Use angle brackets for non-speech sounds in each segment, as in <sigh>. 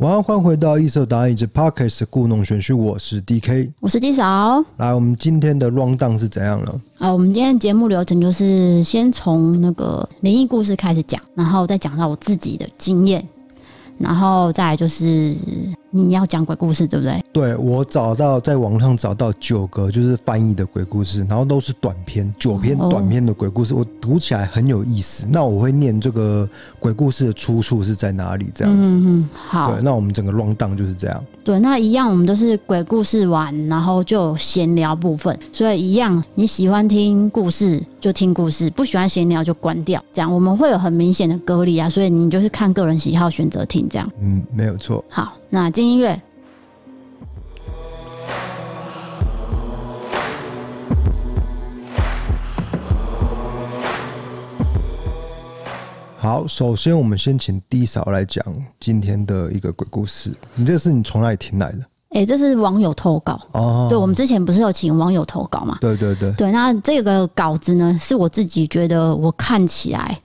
晚安，欢迎回到异色答案以及 Podcast 故弄玄虚，我是 DK，我是 D 嫂。来，我们今天的 rundown 是怎样呢？啊，我们今天节目流程就是先从那个灵异故事开始讲，然后再讲到我自己的经验，然后再来就是。你要讲鬼故事对不对？对，我找到在网上找到九个就是翻译的鬼故事，然后都是短篇，九篇短篇的鬼故事，哦、我读起来很有意思。那我会念这个鬼故事的出处是在哪里？这样子。嗯，好。对，那我们整个 rundown 就是这样。对，那一样我们都是鬼故事完，然后就闲聊部分。所以一样，你喜欢听故事就听故事，不喜欢闲聊就关掉。这样我们会有很明显的隔离啊，所以你就是看个人喜好选择听这样。嗯，没有错。好。那进音乐，好。首先，我们先请 D 嫂来讲今天的一个鬼故事。你这是你从哪里听来的？哎、欸，这是网友投稿哦。对，我们之前不是有请网友投稿嘛？对对对。对，那这个稿子呢，是我自己觉得我看起来。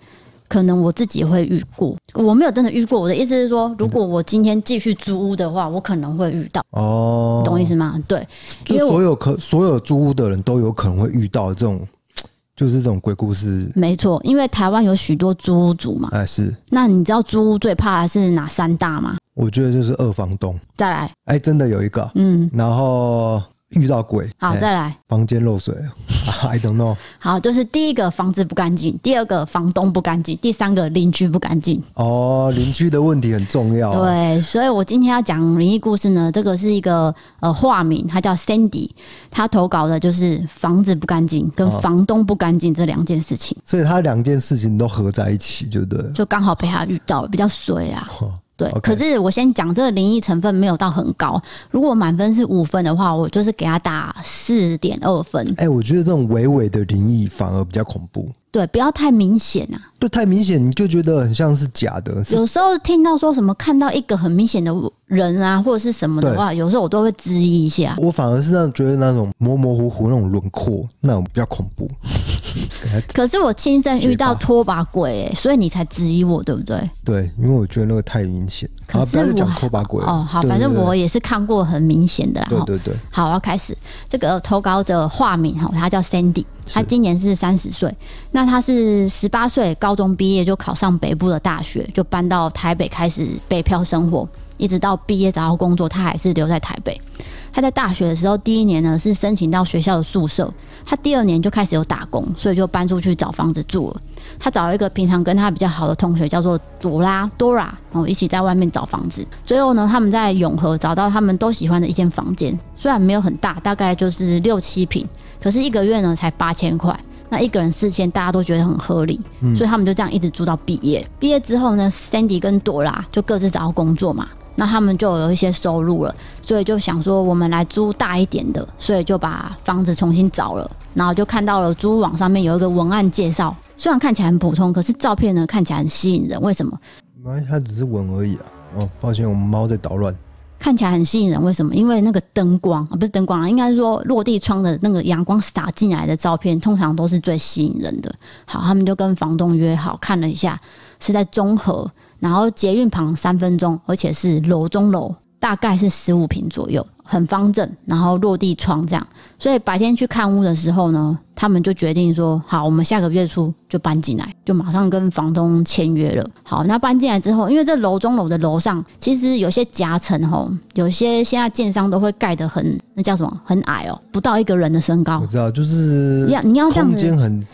可能我自己会遇过，我没有真的遇过。我的意思是说，如果我今天继续租屋的话，我可能会遇到。哦，懂我意思吗？对，就所有可所有租屋的人都有可能会遇到这种，就是这种鬼故事。没错，因为台湾有许多租屋族嘛。哎，是。那你知道租屋最怕的是哪三大吗？我觉得就是二房东。再来，哎，真的有一个。嗯，然后。遇到鬼，好，再来。房间漏水，<laughs> I don't know。好，就是第一个房子不干净，第二个房东不干净，第三个邻居不干净。哦，邻居的问题很重要。对，所以我今天要讲灵异故事呢，这个是一个呃化名，他叫 Sandy，他投稿的就是房子不干净跟房东不干净这两件事情。所以他两件事情都合在一起，对不对，就刚好被他遇到了，比较衰啊。对，Okay. 可是我先讲这个灵异成分没有到很高。如果满分是五分的话，我就是给他打四点二分。哎、欸，我觉得这种微微的灵异反而比较恐怖。对，不要太明显啊。对，太明显你就觉得很像是假的。有时候听到说什么看到一个很明显的人啊，或者是什么的话，有时候我都会质疑一下。我反而是那觉得那种模模糊糊那种轮廓，那种比较恐怖。<laughs> 可是我亲身遇到拖把鬼，欸，所以你才质疑我，对不对？对，因为我觉得那个太明显。可是我讲拖把鬼哦，好，反正我也是看过很明显的啦。对对对。好，我要开始这个投稿者化名哈，他叫 Sandy，他今年是三十岁。那他是十八岁高中毕业就考上北部的大学，就搬到台北开始北漂生活，一直到毕业找到工作，他还是留在台北。他在大学的时候，第一年呢是申请到学校的宿舍，他第二年就开始有打工，所以就搬出去找房子住了。他找了一个平常跟他比较好的同学，叫做朵拉 Dora，然后一起在外面找房子。最后呢，他们在永和找到他们都喜欢的一间房间，虽然没有很大，大概就是六七平，可是一个月呢才八千块，那一个人四千，大家都觉得很合理，所以他们就这样一直住到毕业。毕业之后呢，Sandy 跟朵拉就各自找到工作嘛。那他们就有一些收入了，所以就想说我们来租大一点的，所以就把房子重新找了，然后就看到了租网上面有一个文案介绍，虽然看起来很普通，可是照片呢看起来很吸引人。为什么？它只是文而已啊。哦，抱歉，我们猫在捣乱。看起来很吸引人，为什么？因为那个灯光啊，不是灯光啊，应该是说落地窗的那个阳光洒进来的照片，通常都是最吸引人的。好，他们就跟房东约好，看了一下，是在中和。然后捷运旁三分钟，而且是楼中楼，大概是十五平左右，很方正。然后落地窗这样，所以白天去看屋的时候呢，他们就决定说：好，我们下个月初就搬进来，就马上跟房东签约了。好，那搬进来之后，因为这楼中楼的楼上其实有些夹层吼，有些现在建商都会盖得很，那叫什么？很矮哦，不到一个人的身高。我知道，就是要你要这样子，空间很。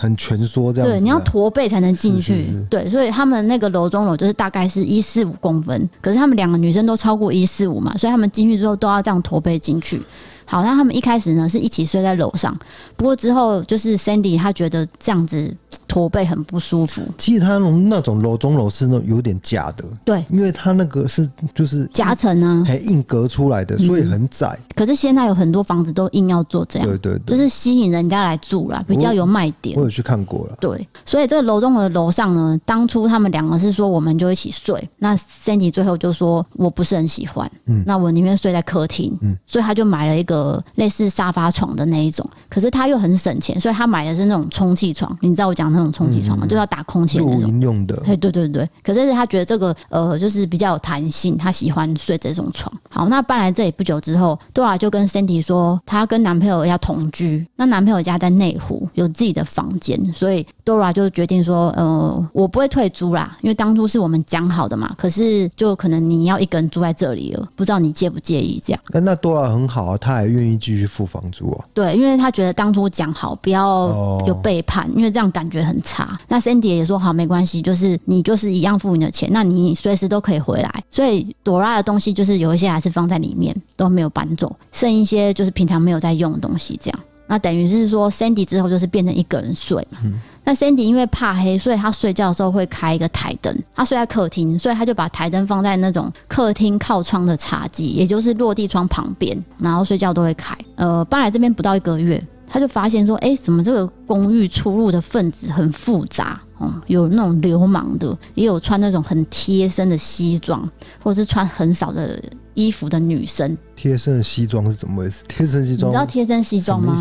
很蜷缩这样子，对，你要驼背才能进去，是是是对，所以他们那个楼中楼就是大概是一四五公分，可是他们两个女生都超过一四五嘛，所以他们进去之后都要这样驼背进去。好，那他们一开始呢是一起睡在楼上，不过之后就是 Sandy 他觉得这样子。驼背很不舒服。其实他那种楼中楼是那种有点假的，对，因为他那个是就是夹层啊，还硬隔出来的，所以很窄。嗯。可是现在有很多房子都硬要做这样，对对对，就是吸引人家来住啦，比较有卖点。我有去看过了，对，所以这个楼中楼的楼上呢，当初他们两个是说我们就一起睡，那 Sandy 最后就说我不是很喜欢，嗯，那我宁愿睡在客厅，嗯，所以他就买了一个个类似沙发床的那一种，可是他又很省钱，所以他买的是那种充气床。你知道我讲那种充气床嘛？嗯、就要打空气的那种用的。对对对对。可是他觉得这个呃，就是比较有弹性，他喜欢睡这种床。好，那搬来这里不久之后，Dora 就跟 Sandy 说，她跟男朋友要同居。那男朋友家在内湖，有自己的房间，所以 Dora 就决定说，呃，我不会退租啦，因为当初是我们讲好的嘛。可是就可能你要一个人住在这里了，不知道你介不介意这样？那那 Dora 很好啊，他还愿意继续付房租哦。对，因为他觉得当初讲好不要有背叛，哦、因为这样感觉很差。那 Sandy 也说好，没关系，就是你就是一样付你的钱，那你随时都可以回来。所以 Dora 的东西就是有一些还是放在里面，都没有搬走，剩一些就是平常没有在用的东西这样。那等于是说，Sandy 之后就是变成一个人睡嘛。嗯、那 Sandy 因为怕黑，所以他睡觉的时候会开一个台灯。他睡在客厅，所以他就把台灯放在那种客厅靠窗的茶几，也就是落地窗旁边，然后睡觉都会开。呃，搬来这边不到一个月，他就发现说，哎、欸，怎么这个公寓出入的分子很复杂？嗯，有那种流氓的，也有穿那种很贴身的西装，或者是穿很少的衣服的女生。贴身的西装是怎么回事？贴身西装，你知道贴身西装吗？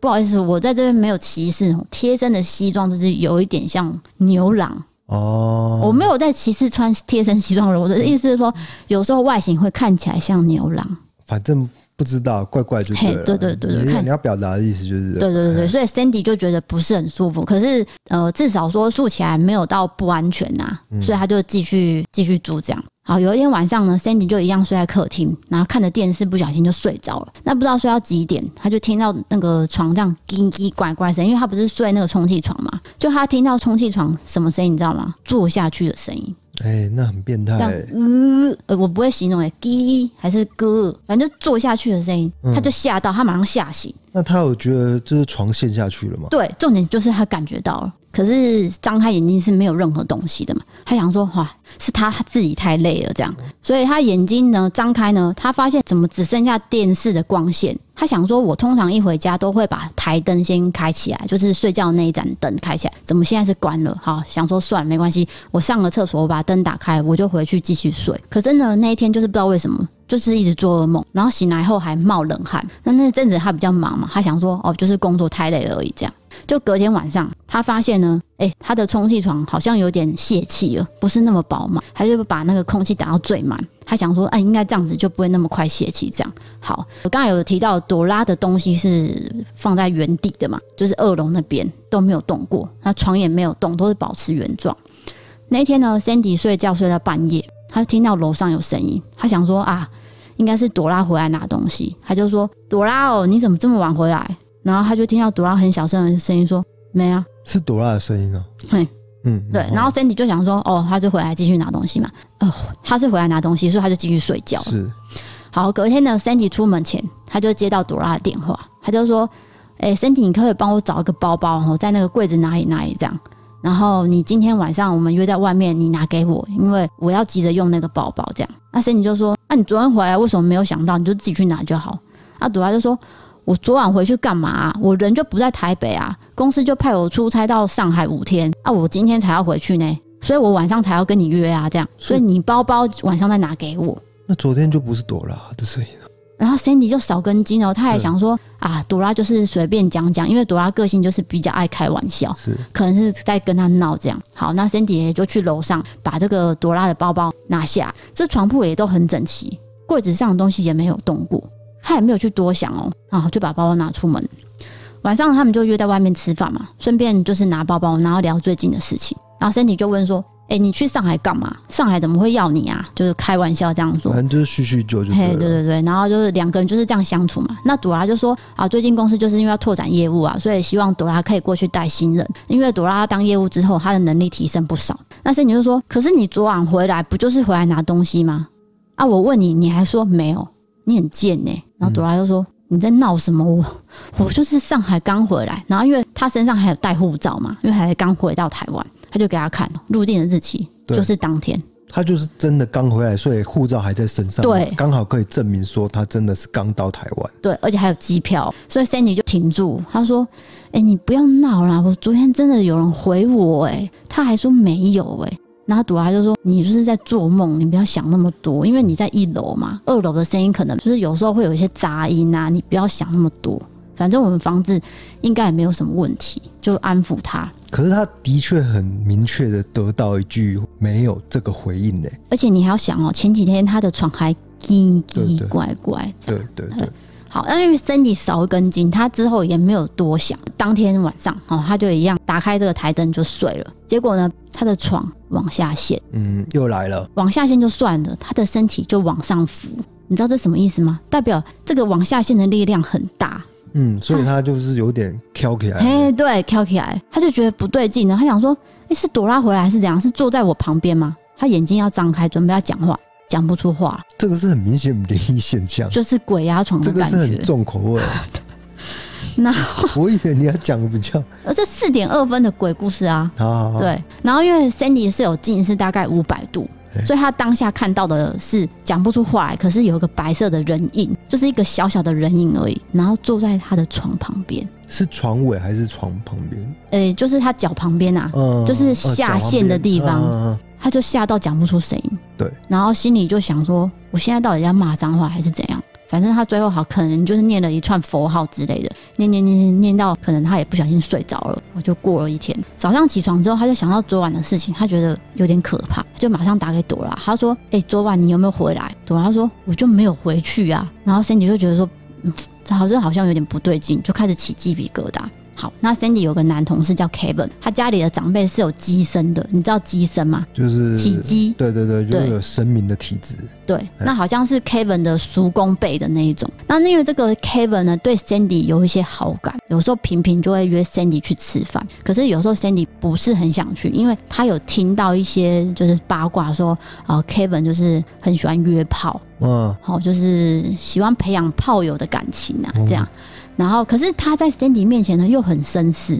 不好意思，我在这边没有歧视。贴身的西装就是有一点像牛郎哦。我没有在歧视穿贴身西装的人，我的意思是说，有时候外形会看起来像牛郎。反正。不知道，怪怪就对了。对对对对，你，看你要表达的意思就是。对对对对，所以 Sandy 就觉得不是很舒服。可是呃，至少说住起来没有到不安全呐、啊，所以他就继续继续住这样。好，有一天晚上呢，Sandy 就一样睡在客厅，然后看着电视，不小心就睡着了。那不知道睡到几点，他就听到那个床这样叽叽怪怪声，因为他不是睡那个充气床嘛，就他听到充气床什么声音，你知道吗？坐下去的声音。哎、欸，那很变态、欸。嗯，呃，我不会形容哎、欸，滴还是咯，反正就坐下去的声音，他就吓到，他马上吓醒。那他有觉得就是床陷下去了吗？对，重点就是他感觉到了。可是张开眼睛是没有任何东西的嘛？他想说，哇，是他他自己太累了这样，所以他眼睛呢张开呢，他发现怎么只剩下电视的光线。他想说，我通常一回家都会把台灯先开起来，就是睡觉那一盏灯开起来，怎么现在是关了？好，想说算了，没关系，我上个厕所，我把灯打开，我就回去继续睡。可是呢，那一天就是不知道为什么，就是一直做噩梦，然后醒来后还冒冷汗。那那阵子他比较忙嘛，他想说，哦，就是工作太累而已，这样。就隔天晚上，他发现呢，哎、他的充气床好像有点泄气了，不是那么饱满，他就把那个空气打到最满。他想说，哎、应该这样子就不会那么快泄气。这样好，我刚才有提到朵拉的东西是放在原地的嘛，就是二楼那边都没有动过，那床也没有动，都是保持原状。那天呢，Sandy 睡觉睡到半夜，他听到楼上有声音，他想说啊，应该是朵拉回来拿东西，他就说，朵拉哦，你怎么这么晚回来？然后他就听到朵拉很小声的声音说：“没啊，是朵拉的声音啊。”对，嗯，对。然后 Sandy 就想说：“哦，他就回来继续拿东西嘛。”哦，他是回来拿东西，所以他就继续睡觉。是。好，隔天呢，Sandy 出门前，他就接到朵拉的电话，他就说：“哎，Sandy，你可不可以帮我找一个包包？哦，在那个柜子哪里哪里这样。然后你今天晚上我们约在外面，你拿给我，因为我要急着用那个包包这样。”那 Sandy 就说：“那你昨天回来为什么没有想到？你就自己去拿就好。”那朵拉就说。我昨晚回去干嘛啊？我人就不在台北啊，公司就派我出差到上海五天啊，我今天才要回去呢，所以我晚上才要跟你约啊，这样，所以你包包晚上再拿给我。那昨天就不是朵拉的声音了。然后 Sandy 就少根筋哦，他还想说啊，朵拉就是随便讲讲，因为朵拉个性就是比较爱开玩笑，是可能是在跟他闹这样。好，那 Sandy 也就去楼上把这个朵拉的包包拿下，这床铺也都很整齐，柜子上的东西也没有动过。他也没有去多想哦，然后就把包包拿出门。晚上他们就约在外面吃饭嘛，顺便就是拿包包，然后聊最近的事情。然后 Sandy 就问说：“哎，你去上海干嘛？上海怎么会要你啊？”就是开玩笑这样说，反正就是叙叙旧就。嘿，对对对，然后就是两个人就是这样相处嘛。那朵拉就说：“啊，最近公司就是因为要拓展业务啊，所以希望朵拉可以过去带新人。因为朵拉当业务之后，她的能力提升不少。”那 Sandy 就说：“可是你昨晚回来不就是回来拿东西吗？啊，我问你，你还说没有。”你很贱呢、欸，然后朵拉就说：“你在闹什么？我我就是上海刚回来，然后因为他身上还有带护照嘛，因为还刚回到台湾，他就给他看入境的日期，就是当天。他就是真的刚回来，所以护照还在身上，对，刚好可以证明说他真的是刚到台湾。对，而且还有机票，所以 Sandy 就停住，他说：‘哎、欸，你不要闹啦，我昨天真的有人回我、欸，哎，他还说没有、欸，哎。’然后朵拉就说：“你就是在做梦，你不要想那么多，因为你在一楼嘛，二楼的声音可能就是有时候会有一些杂音啊，你不要想那么多。反正我们房子应该也没有什么问题，就安抚他。可是他的确很明确的得到一句没有这个回应呢。而且你还要想哦，前几天他的床还奇奇怪怪，对对对。”好，那因为 Sandy 少一根筋，他之后也没有多想。当天晚上，哦，他就一样打开这个台灯就睡了。结果呢，他的床往下陷，嗯，又来了。往下陷就算了，他的身体就往上浮。你知道这什么意思吗？代表这个往下陷的力量很大。嗯，所以他就是有点翘起来。哎，对，翘起来，他就觉得不对劲了。他想说，哎，是朵拉回来还是怎样？是坐在我旁边吗？他眼睛要张开，准备要讲话。讲不出话，这个是很明显灵异现象，就是鬼压床的感觉，这个是很重口味。<laughs> 那 <laughs> 我以为你要讲比较，而，这四点二分的鬼故事啊，好好好，对。然后因为 Sandy 是有近视大概五百度，欸，所以他当下看到的是讲不出话来，可是有一个白色的人影，就是一个小小的人影而已，然后坐在他的床旁边，是床尾还是床旁边？呃、欸，就是他脚旁边啊，嗯，就是下线的地方。嗯他就吓到讲不出声音，对，然后心里就想说：我现在到底要骂脏话还是怎样？反正他最后好可能就是念了一串佛号之类的，念念念念念到可能他也不小心睡着了。我就过了一天，早上起床之后，他就想到昨晚的事情，他觉得有点可怕，就马上打给朵拉，他说：“哎、昨晚你有没有回来？”朵拉说：“我就没有回去啊。”然后珊姐就觉得说：“嗯，这好像好像有点不对劲，就开始起鸡皮疙瘩。”好，那 Sandy 有个男同事叫 Kevin，他家里的长辈是有鸡身的，你知道鸡身吗？就是起鸡，对对对，就是有神明的体质。对，那好像是 Kevin 的叔公辈的那一种。那因为这个 Kevin 呢，对 Sandy 有一些好感，有时候频频就会约 Sandy 去吃饭。可是有时候 Sandy 不是很想去，因为他有听到一些就是八卦说，啊、呃、Kevin 就是很喜欢约炮，嗯，好，就是喜欢培养炮友的感情啊，这样。嗯然后，可是他在 Sandy 面前呢，又很绅士，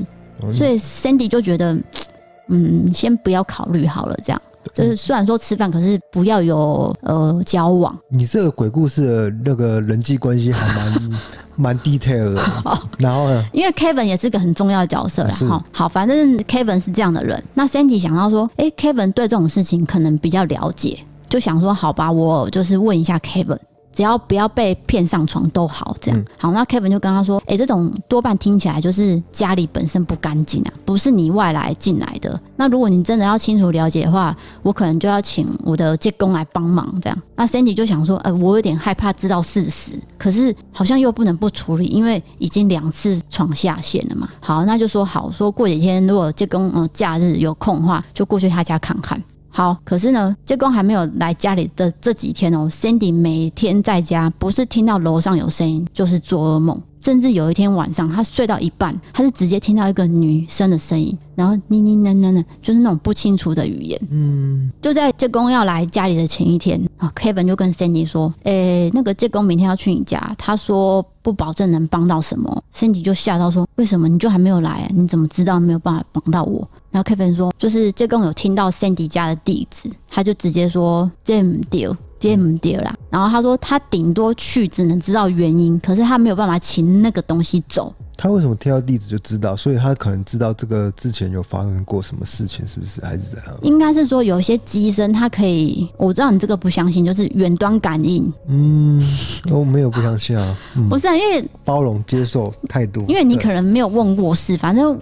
所以 Sandy 就觉得，<tsk> 嗯，先不要考虑好了，这样。就是虽然说吃饭，可是不要有呃交往。你这个鬼故事的那个人际关系还蛮蛮 detail 的。<laughs> 然后呢？因为 Kevin 也是个很重要的角色啦。好，好，反正 Kevin 是这样的人。那 Sandy 想到说，哎，Kevin 对这种事情可能比较了解，就想说，好吧，我就是问一下 Kevin。只要不要被骗上床都好，这样好。那 Kevin 就跟他说：“哎，这种多半听起来就是家里本身不干净啊，不是你外来进来的。那如果你真的要清楚了解的话，我可能就要请我的借工来帮忙。这样。那 Sandy 就想说：，呃，我有点害怕知道事实，可是好像又不能不处理，因为已经两次闯下线了嘛。好，那就说好，说过几天如果借工呃假日有空的话，就过去他家看看。”好，可是呢，杰公还没有来家里的这几天哦，Cindy 每天在家，不是听到楼上有声音，就是做噩梦。甚至有一天晚上，他睡到一半，他是直接听到一个女生的声音，然后呢呢呢呢呢，就是那种不清楚的语言。嗯，就在借工要来家里的前一天啊，Kevin 就跟 Sandy 说：“诶、欸，那个借工明天要去你家，他说不保证能帮到什么。”Sandy 就吓到说：“为什么？你就还没有来啊？你怎么知道没有办法帮到我？”然后 Kevin 说：“就是借工有听到 Sandy 家的地址，他就直接说这不对。”接不掉啦，然后他说他顶多去只能知道原因，可是他没有办法请那个东西走。他为什么听到地址就知道？所以他可能知道这个之前有发生过什么事情，是不是？还是怎样？应该是说有些机身它可以，我知道你这个不相信，就是远端感应。嗯，我没有不相信啊。<laughs> 嗯、不是啊，因为包容接受态度。因为你可能没有问过事，反正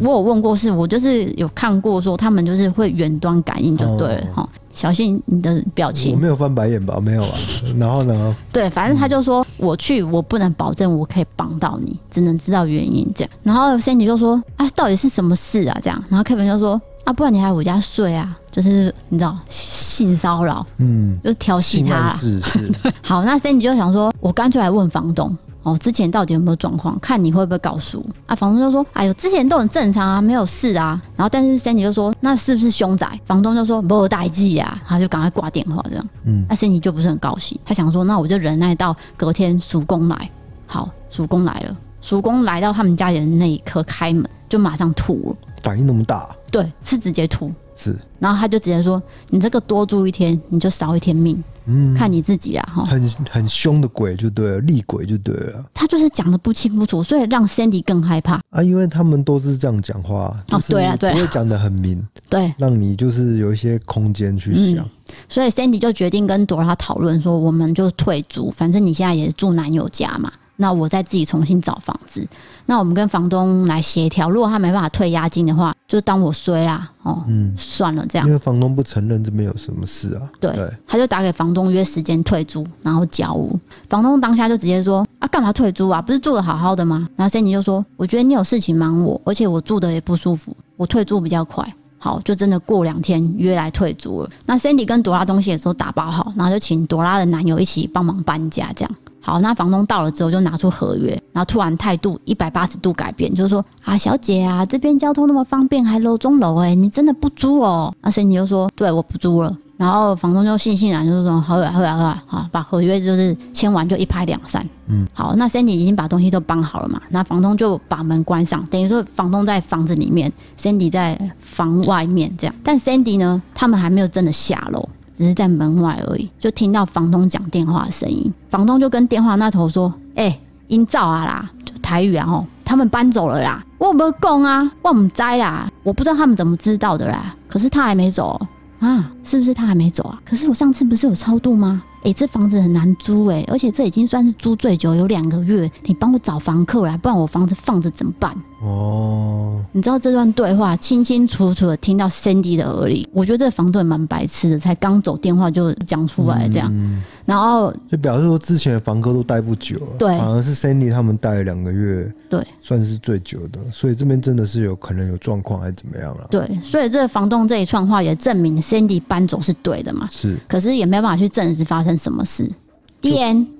我有问过事，我就是有看过说他们就是会远端感应就对了哈。哦小心你的表情，我没有翻白眼吧？没有啊。然后呢？对，反正他就说我去，我不能保证我可以帮到你，只能知道原因这样。然后 Sandy 就说啊，到底是什么事啊？这样。然后 Kevin 就说啊，不然你来我家睡啊，就是你知道性骚扰，嗯，就是调戏他。是是。对。<laughs> 好，那 Sandy 就想说，我干脆来问房东。哦，之前到底有没有状况？看你会不会告诉我啊？房东就说：“哎呦，之前都很正常啊，没有事啊。”然后，但是 Sandy 就说：“那是不是凶宅？”房东就说：“没有代际啊。”他就赶快挂电话，这样。嗯，那 Sandy 就不是很高兴，他想说：“那我就忍耐到隔天叔公来。”好，叔公来了，叔公来到他们家里的那一刻开门，就马上吐了。反应那么大？对，是直接吐。是，然后他就直接说：“你这个多住一天，你就少一天命。”嗯，看你自己啦，哈，很很凶的鬼就对了，厉鬼就对了。他就是讲的不清不楚，所以让 Sandy 更害怕啊，因为他们都是这样讲话，哦，对啊，对，不会讲的很明，<laughs> 对，让你就是有一些空间去想。嗯，所以 Sandy 就决定跟朵拉讨论说，我们就退租，反正你现在也是住男友家嘛。那我再自己重新找房子。那我们跟房东来协调，如果他没办法退押金的话，就当我衰啦。哦，嗯，算了，这样。因为房东不承认这边有什么事啊。对。对，他就打给房东约时间退租，然后交屋。房东当下就直接说：“啊，干嘛退租啊？不是住的好好的吗？”然后 Sandy 就说：“我觉得你有事情忙我，而且我住的也不舒服，我退租比较快。”好，就真的过两天约来退租了。那 Sandy 跟朵拉东西也都打包好，然后就请朵拉的男友一起帮忙搬家，这样。好，那房东到了之后就拿出合约，然后突然态度一百八十度改变，就是说啊，小姐啊，这边交通那么方便，还楼中楼哎，你真的不租哦？那 Sandy 就说，对，我不租了。然后房东就悻悻然就是说，好啊好啊好啊，好，把合约就是签完就一拍两散。嗯，好，那 Sandy 已经把东西都搬好了嘛，那房东就把门关上，等于说房东在房子里面，Sandy 在房外面这样。但 Sandy 呢，他们还没有真的下楼。只是在门外而已，就听到房东讲电话的声音。房东就跟电话那头说：“哎、欸，阴造啊啦，就台语然后他们搬走了啦。我没有讲啊，我唔知啦，我不知道他们怎么知道的啦。可是他还没走啊，是不是他还没走啊？可是我上次不是有超度吗？哎、欸，这房子很难租哎、而且这已经算是租最久，有两个月。你帮我找房客来，不然我房子放着怎么办？”哦，你知道这段对话清清楚楚的听到 Sandy 的耳里，我觉得这房东也蛮白痴的，才刚走电话就讲出来这样，嗯、然后就表示说之前的房客都待不久，对，反而是 Sandy 他们待了两个月，对，算是最久的，所以这边真的是有可能有状况还是怎么样了？对，所以这个房东这一串话也证明 Sandy 搬走是对的嘛？是，可是也没办法去证实发生什么事。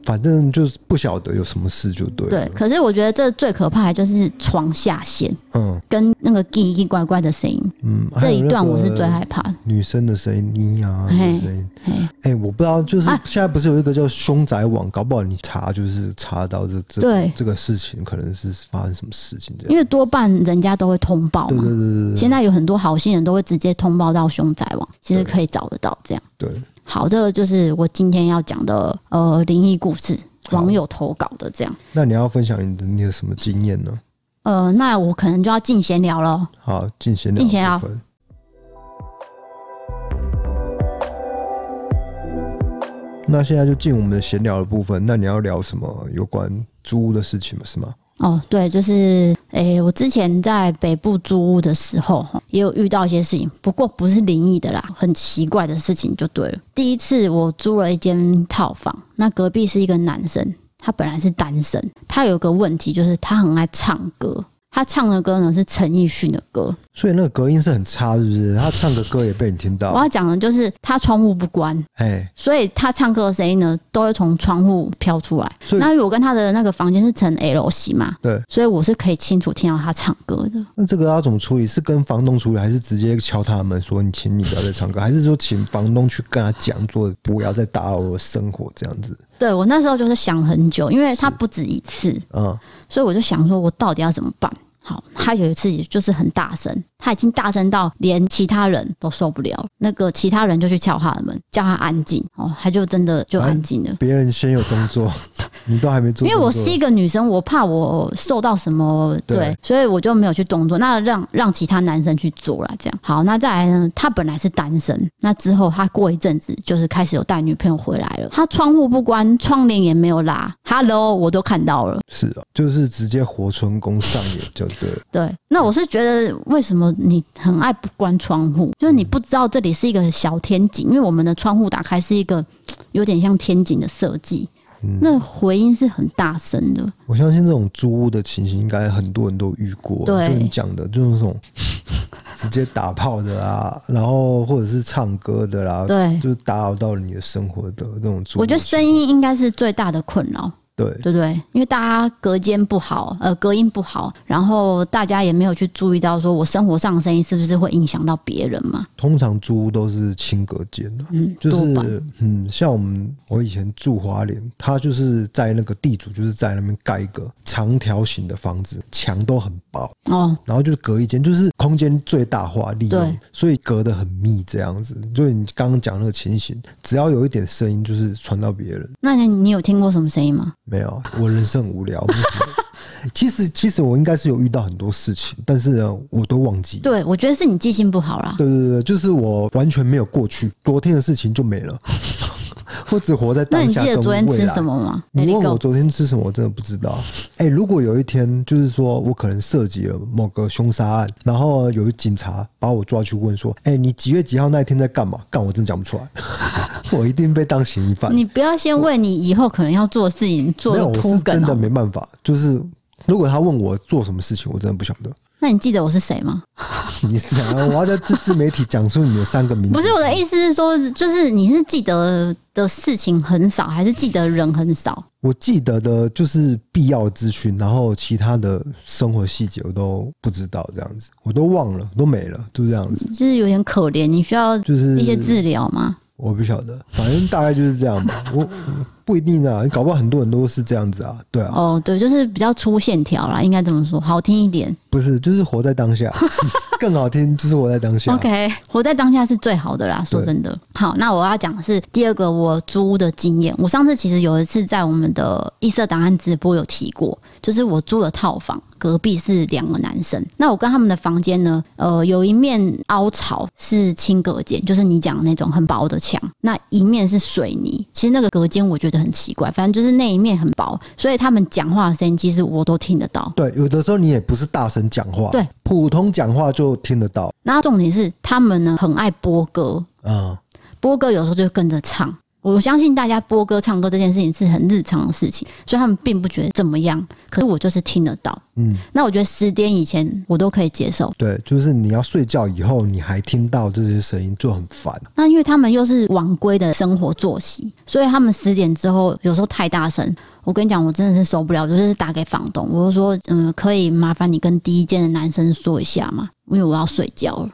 反正就是不晓得有什么事就对。对，可是我觉得这最可怕的就是床下线，嗯，跟那个叽叽怪怪的声音，嗯，这一段我是最害怕的。女生的声音呀，声音，哎，我不知道，就是现在不是有一个叫凶宅网，搞不好你查就是查到这这对这个事情可能是发生什么事情这样。因为多半人家都会通报嘛，对对对对。现在有很多好心人都会直接通报到凶宅网，其实可以找得到这样。对。好，这个就是我今天要讲的呃灵异故事，网友投稿的这样。那你要分享你的你的什么经验呢？呃，那我可能就要进闲聊了。好，进闲聊。进闲聊。那现在就进我们的闲聊的部分。那你要聊什么有关租屋的事情吗？是吗？哦，对，就是，诶、我之前在北部租屋的时候，也有遇到一些事情，不过不是灵异的啦，很奇怪的事情就对了。第一次我租了一间套房，那隔壁是一个男生，他本来是单身，他有个问题就是他很爱唱歌，他唱的歌呢是陈奕迅的歌。所以那个隔音是很差，是不是？他唱的歌也被你听到。我要讲的就是他窗户不关，哎，所以他唱歌的声音呢都会从窗户飘出来。那我跟他的那个房间是成 L 型嘛，对，所以我是可以清楚听到他唱歌的。那这个要怎么处理？是跟房东处理，还是直接敲他门说你请你不要再唱歌，还是说请房东去跟他讲，说不要再打扰我的生活这样子？对，我那时候就是想很久，因为他不止一次，嗯，所以我就想说我到底要怎么办？好，他有一次也就是很大声，他已经大声到连其他人都受不了。那个其他人就去敲他的门，叫他安静。哦，他就真的就安静了。别人先有动作，<laughs> 你都还没做。因为我是一个女生，我怕我受到什么，对，对，所以我就没有去动作。那让让其他男生去做了，这样。好，那再来呢？他本来是单身，那之后他过一阵子就是开始有带女朋友回来了。他窗户不关，窗帘也没有拉，Hello，我都看到了。是啊，就是直接活春宫上演就。对了对，那我是觉得，为什么你很爱不关窗户？就是你不知道这里是一个小天井，因为我们的窗户打开是一个 <tsk> 有点像天井的设计，那回音是很大声的。我相信这种租屋的情形，应该很多人都遇过。对，就你讲的，就是这种 <laughs> 直接打炮的啦，然后或者是唱歌的啦，对，就是打扰到你的生活的那种租。我觉得声音应该是最大的困扰。对对不对？因为大家隔间不好，呃，隔音不好，然后大家也没有去注意到，说我生活上的声音是不是会影响到别人嘛？通常租屋都是轻隔间的，嗯，就是嗯，像我们我以前住华联，他就是在那个地主就是在那边盖一个长条形的房子，墙都很薄哦，然后就是隔一间，就是空间最大化利用，所以隔得很密这样子。就你刚刚讲那个情形，只要有一点声音，就是传到别人。那你你有听过什么声音吗？没有，我人生很无聊。<laughs> 其实，其实我应该是有遇到很多事情，但是呢，我都忘记。对，我觉得是你记性不好啦。对对对，就是我完全没有过去，昨天的事情就没了。<laughs> <laughs> 我只活在当下。那你记得昨天吃什么吗？你问我昨天吃什么，我真的不知道。哎、欸，如果有一天，就是说我可能涉及了某个凶杀案，然后有一警察把我抓去问说：“哎、欸，你几月几号那一天在干嘛？”干，我真讲不出来。<laughs> 我一定被当嫌疑犯。你不要先为你以后可能要做的事情做。没有，我是真的没办法。就是如果他问我做什么事情，我真的不晓得。那你记得我是谁吗？<laughs> 你是想要我要在自自媒体讲出你的三个名字？不是，我的意思是说，就是你是记得的事情很少，还是记得人很少？我记得的就是必要的资讯，然后其他的生活细节我都不知道，这样子我都忘了，都没了，就这样子。就是有点可怜，你需要就是一些治疗吗？我不晓得，反正大概就是这样吧。我不一定啊，你搞不好很多人都是这样子啊，对啊。哦，对，就是比较粗线条啦，应该这么说，好听一点。不是，就是活在当下，<laughs> 更好听，就是活在当下。OK，活在当下是最好的啦。说真的，好，那我要讲的是第二个我租屋的经验。我上次其实有一次在我们的异色档案直播有提过，就是我租了套房，隔壁是两个男生。那我跟他们的房间呢，呃，有一面凹槽是轻隔间，就是你讲的那种很薄的墙，那一面是水泥。其实那个隔间我觉得很奇怪，反正就是那一面很薄，所以他们讲话的声音其实我都听得到。对，有的时候你也不是大声。讲话对，普通讲话就听得到。然后重点是他们呢很爱播歌，嗯，播歌有时候就跟着唱。我相信大家播歌唱歌这件事情是很日常的事情，所以他们并不觉得怎么样。可是我就是听得到，嗯，那我觉得十点以前我都可以接受。对，就是你要睡觉以后你还听到这些声音就很烦。那因为他们又是晚归的生活作息，所以他们十点之后有时候太大声。我跟你讲，我真的是受不了，就是打给房东，我就说，嗯，可以麻烦你跟第一间的男生说一下吗？因为我要睡觉了。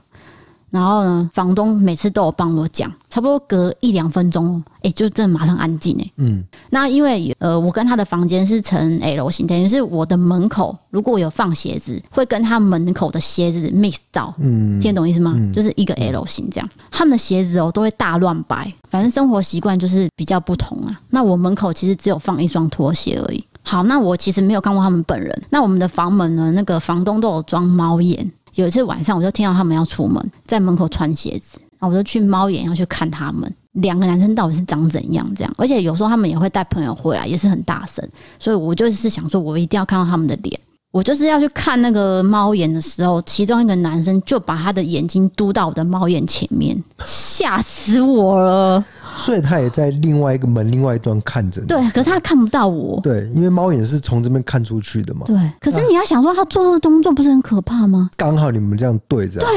然后呢，房东每次都有帮我讲，差不多隔一两分钟，哎，就真的马上安静哎。嗯，那因为呃，我跟他的房间是呈 L 型，等于是我的门口如果有放鞋子，会跟他门口的鞋子 mix 到，嗯，听得懂意思吗？嗯、就是一个 L 型这样，他们的鞋子哦都会大乱摆，反正生活习惯就是比较不同啊。那我门口其实只有放一双拖鞋而已。好，那我其实没有看过他们本人。那我们的房门呢，那个房东都有装猫眼。有一次晚上，我就听到他们要出门，在门口穿鞋子，然后我就去猫眼要去看他们两个男生到底是长怎样这样。而且有时候他们也会带朋友回来，也是很大声，所以我就是想说，我一定要看到他们的脸。我就是要去看那个猫眼的时候，其中一个男生就把他的眼睛嘟到我的猫眼前面，吓死我了。所以他也在另外一个门另外一端看着你。对，可是他看不到我。对，因为猫眼是从这边看出去的嘛。对，可是你要想说，他做这个动作不是很可怕吗？刚好你们这样对着。对。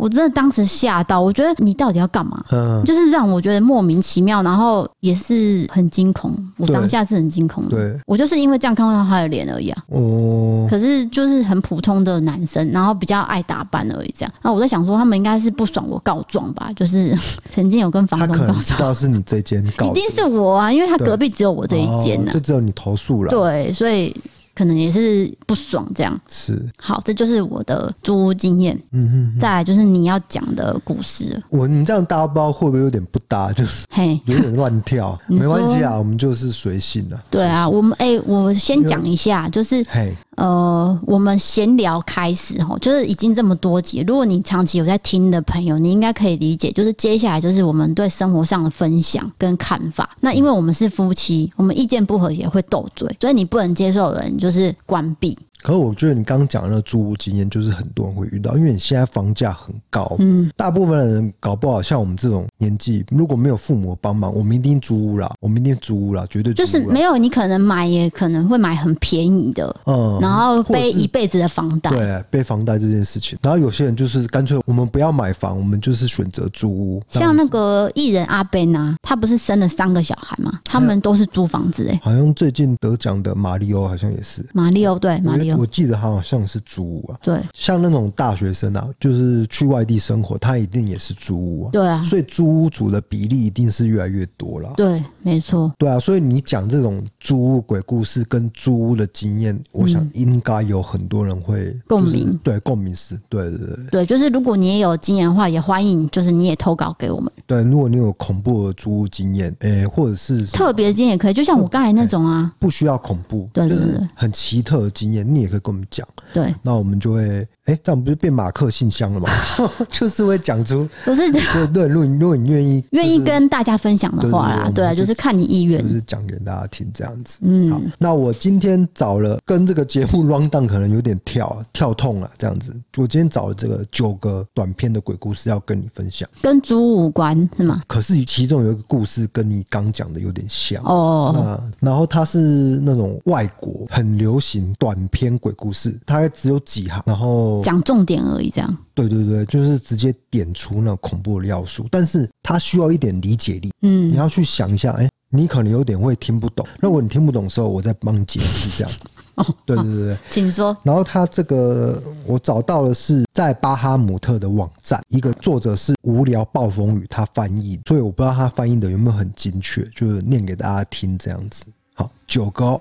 我真的当时吓到，我觉得你到底要干嘛？嗯，就是让我觉得莫名其妙，然后也是很惊恐。我当下是很惊恐的。对，我就是因为这样看到他的脸而已啊。哦。可是就是很普通的男生，然后比较爱打扮而已，这样。那我在想说，他们应该是不爽我告状吧？就是 <laughs> 曾经有跟房东告状。知道是你这间告，<laughs> 一定是我啊，因为他隔壁只有我这一间呢，就只有你投诉了。对，所以。可能也是不爽，这样是好，这就是我的租屋经验。嗯哼，再来就是你要讲的故事。我你这样搭包会不会有点不搭？就是嘿，有点乱跳。<laughs> 没关系啊，我们就是随性的。对啊，我们哎、欸，我先讲一下，就是嘿。呃，我们闲聊开始哈，就是已经这么多集。如果你长期有在听的朋友，你应该可以理解，就是接下来就是我们对生活上的分享跟看法。那因为我们是夫妻，我们意见不合也会斗嘴，所以你不能接受的人就是关闭。可是我觉得你刚刚讲的那个租屋经验，就是很多人会遇到，因为你现在房价很高，嗯，大部分的人搞不好像我们这种年纪，如果没有父母帮忙，我们一定租屋啦，我们一定租屋啦，绝对就是没有，你可能买也可能会买很便宜的，嗯，然后背一辈子的房贷，对，背房贷这件事情，然后有些人就是干脆我们不要买房，我们就是选择租屋，像那个艺人阿 Ben 啊，他不是生了三个小孩吗？他们都是租房子哎、欸，好像最近得奖的马里奥好像也是。马里奥，对马里欧，我记得他好像是租屋啊，对，像那种大学生啊，就是去外地生活，他一定也是租屋啊，对啊，所以租屋主的比例一定是越来越多了，对，没错，对啊，所以你讲这种租屋鬼故事跟租屋的经验，我想应该有很多人会共鸣，对，共鸣是，对对对，对，就是如果你也有经验的话，也欢迎，就是你也投稿给我们，对，如果你有恐怖的租屋经验，诶，或者是特别经验也可以，就像我刚才那种啊，不需要恐怖，对，就是很奇特的经验，你也可以跟我们讲，对，那我们就会。哎，这样不是变马克信箱了吗？<laughs> <laughs> 就是会讲出，不是这样。对对，如果如果你愿意，愿意跟大家分享的话啦，对啊，就是看你意愿，就是讲给大家听这样子。嗯，好，那我今天找了跟这个节目 <laughs> rundown 可能有点跳跳痛了，这样子。我今天找了这个九个短篇的鬼故事要跟你分享，跟猪无关是吗？可是其中有一个故事跟你刚讲的有点像哦。那然后它是那种外国很流行短篇鬼故事，它还只有几行，然后。讲重点而已，这样。对对对，就是直接点出那恐怖的要素，但是它需要一点理解力。嗯，你要去想一下，哎，你可能有点会听不懂。如果你听不懂的时候，我再帮你解释这样。哦，对对对对，请说。然后他这个我找到的是在巴哈姆特的网站，一个作者是无聊暴风雨，他翻译，所以我不知道他翻译的有没有很精确，就是念给大家听这样子。好，九个哦，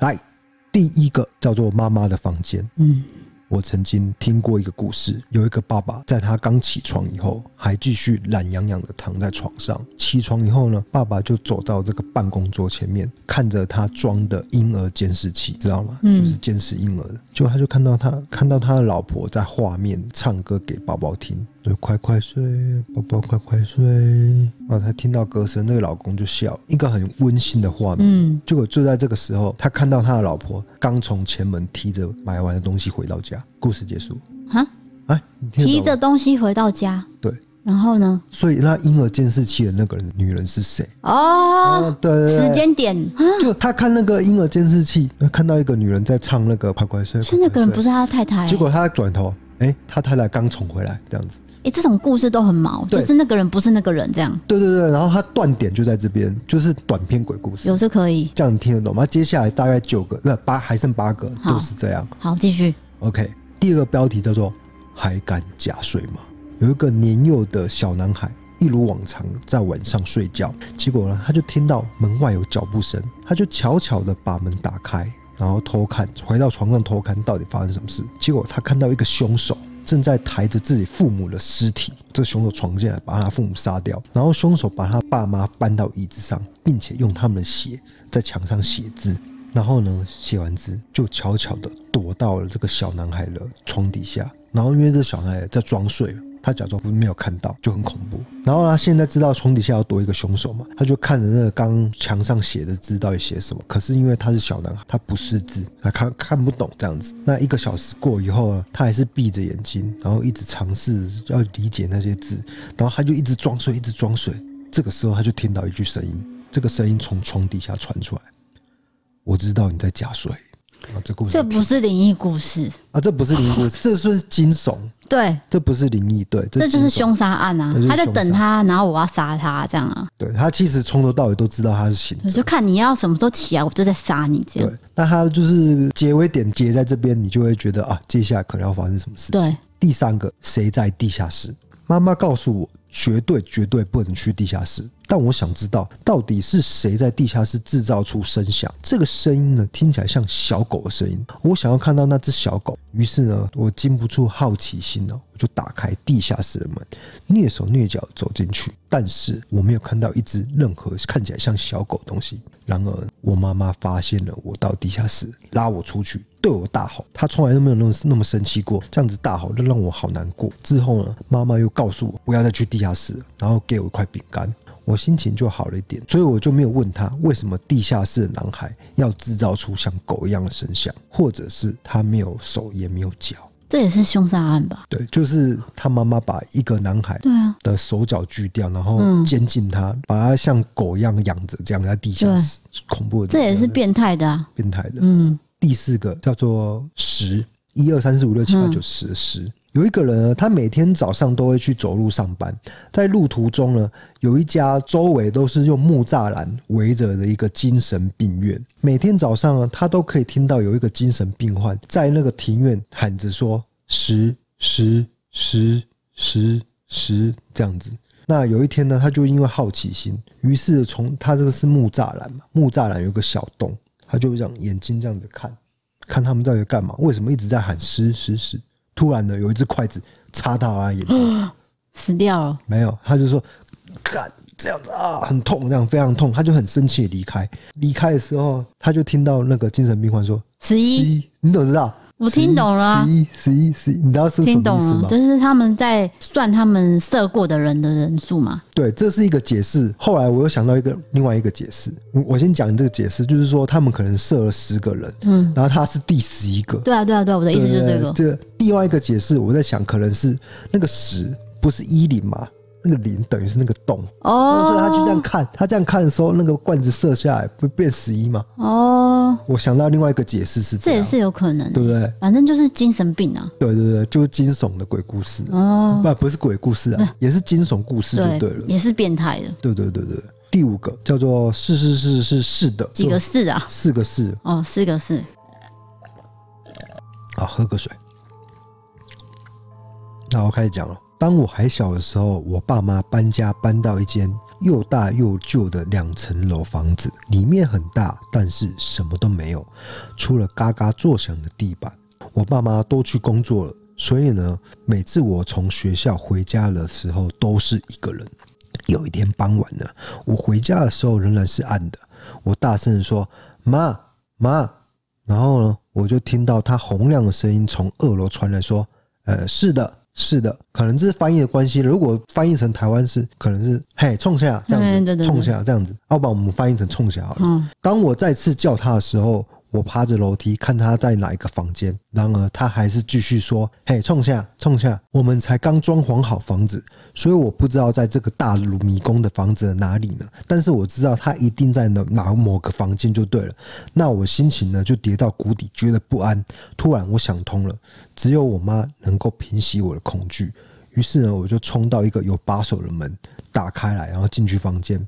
来，第一个叫做妈妈的房间。嗯。我曾经听过一个故事，有一个爸爸在他刚起床以后，还继续懒洋洋的躺在床上。起床以后呢，爸爸就走到这个办公桌前面，看着他装的婴儿监视器，知道吗？嗯，就是监视婴儿的。就他就看到他看到他的老婆在画面唱歌给宝宝听。就快快睡，宝宝快快睡。啊，他听到歌声，那个老公就笑，一个很温馨的画面。嗯，结果就在这个时候，他看到他的老婆刚从前门提着买完的东西回到家。故事结束。哈？哎，提着东西回到家。对。然后呢？所以那婴儿监视器的那个人，女人是谁？哦，对，时间点。就他看那个婴儿监视器，看到一个女人在唱那个快快睡。是那个人不是他太太。结果他转头，哎，他太太刚宠回来，这样子。哎，这种故事都很毛，就是那个人不是那个人这样。对对对，然后他断点就在这边，就是短篇鬼故事。有这可以，这样你听得懂吗？接下来大概九个，那八还剩八个，都是这样。好，继续。OK，第二个标题叫做“还敢假睡吗？”有一个年幼的小男孩，一如往常在晚上睡觉，结果呢，他就听到门外有脚步声，他就悄悄的把门打开，然后偷看，回到床上偷看到底发生什么事。结果他看到一个凶手。正在抬着自己父母的尸体，这凶手闯进来把他父母杀掉，然后凶手把他爸妈搬到椅子上，并且用他们的血在墙上写字，然后呢，写完字就悄悄的躲到了这个小男孩的床底下，然后因为这小男孩在装睡。他假装没有看到，就很恐怖。然后他现在知道床底下要躲一个凶手嘛，他就看着那个刚墙上写的字到底写什么。可是因为他是小男孩，他不识字，他看看不懂这样子。那一个小时过以后呢，他还是闭着眼睛，然后一直尝试要理解那些字，然后他就一直装睡，一直装睡。这个时候他就听到一句声音，这个声音从床底下传出来：“我知道你在假睡。”啊，这故事这不是灵异故事啊，这不是灵异故事，这是惊悚。对，这不是灵异，对，这就是凶杀案啊！他在等他，然后我要杀他，这样啊？对，他其实从头到尾都知道他是醒着，就看你要什么时候起来，我就在杀你这样。对，那他就是结尾点结在这边，你就会觉得啊，接下来可能要发生什么事。对，第三个，谁在地下室？妈妈告诉我，绝对绝对不能去地下室。但我想知道，到底是谁在地下室制造出声响？这个声音呢，听起来像小狗的声音。我想要看到那只小狗，于是呢，我禁不住好奇心呢，我就打开地下室的门，蹑手蹑脚走进去。但是我没有看到一只任何看起来像小狗的东西。然而，我妈妈发现了我到地下室，拉我出去，对我大吼。她从来都没有那么那么生气过，这样子大吼就让我好难过。之后呢，妈妈又告诉我不要再去地下室，然后给我一块饼干。我心情就好了一点，所以我就没有问他为什么地下室的男孩要制造出像狗一样的声响，或者是他没有手也没有脚。这也是凶杀案吧？对，就是他妈妈把一个男孩对啊的手脚锯掉，然后监禁他，把他像狗一样养着，这样在地下室恐怖的。这也是变态的啊！变态的。嗯，第四个叫做十，一二三四五六七八九十十。有一个人呢，他每天早上都会去走路上班，在路途中呢，有一家周围都是用木栅栏围着的一个精神病院。每天早上呢，他都可以听到有一个精神病患在那个庭院喊着说“十十十十十”这样子。那有一天呢，他就因为好奇心，于是从他这个是木栅栏嘛，木栅栏有个小洞，他就这样眼睛这样子看，看他们到底干嘛？为什么一直在喊“十十十”？突然的，有一只筷子插到他眼睛，<gasps> 死掉了。没有，他就说：“干这样子啊，很痛，这样非常痛。”他就很生气离开。离开的时候，他就听到那个精神病患说：“十一，你怎么知道？”我听懂了、啊，十一十一十一，你知道是什么意思吗？听懂了，就是他们在算他们射过的人的人数嘛。对，这是一个解释。后来我又想到一个另外一个解释。我我先讲这个解释，就是说他们可能射了十个人，嗯，然后他是第十一个。对啊，对啊，对啊，我的意思就是这个。这个另外一个解释，我在想，可能是那个十不是一零嘛？那个零等于是那个洞哦，所以他就这样看，他这样看的时候，那个罐子射下来不变十一吗？哦，我想到另外一个解释是这，这也是有可能，对不对？反正就是精神病啊，对对对，就是惊悚的鬼故事哦，不不是鬼故事啊，也是惊悚故事就对了，也是变态的，对对对对。第五个叫做是是是是是的，几个是啊？四个是哦，四个是。好，喝个水。那我开始讲了。当我还小的时候，我爸妈搬家搬到一间又大又旧的两层楼房子，里面很大，但是什么都没有，除了嘎嘎作响的地板。我爸妈都去工作了，所以呢，每次我从学校回家的时候都是一个人。有一天傍晚呢，我回家的时候仍然是暗的，我大声的说：“妈妈！”然后呢，我就听到他洪亮的声音从二楼传来，说：“呃，是的。”是的，可能这是翻译的关系。如果翻译成台湾是，可能是嘿冲下这样子，冲下这样子。要啊、把我们翻译成冲下好了。当我再次叫他的时候。我爬着楼梯看他在哪一个房间，然而他还是继续说：“嘿，冲下，冲下！我们才刚装潢好房子，所以我不知道在这个大如迷宫的房子哪里呢。但是我知道他一定在哪哪某个房间就对了。那我心情呢就跌到谷底，觉得不安。突然我想通了，只有我妈能够平息我的恐惧。于是呢，我就冲到一个有把手的门，打开来，然后进去房间。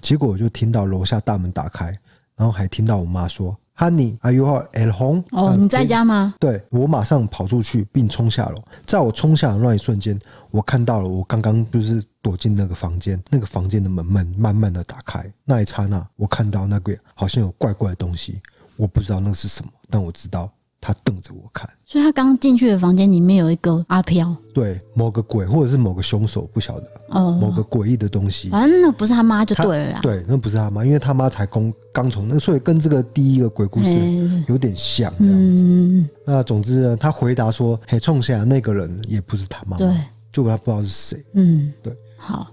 结果我就听到楼下大门打开，然后还听到我妈说。Honey，are you at home？哦，你在家吗？对，我马上跑出去并冲下楼。在我冲下的那一瞬间，我看到了我刚刚就是躲进那个房间，那个房间的门慢慢慢的打开。那一刹那，我看到那个好像有怪怪的东西，我不知道那是什么，但我知道。他瞪着我看，所以他刚进去的房间里面有一个阿飘，对，某个鬼或者是某个凶手，不晓得。哦，某个诡异的东西，反正那不是他妈就对了啦，对，那不是他妈，因为他妈才刚刚从那，所以跟这个第一个鬼故事有点像这样子。嗯、那总之呢，他回答说：“嘿，冲下那个人也不是他妈，对，就他不知道是谁。”嗯，对，好，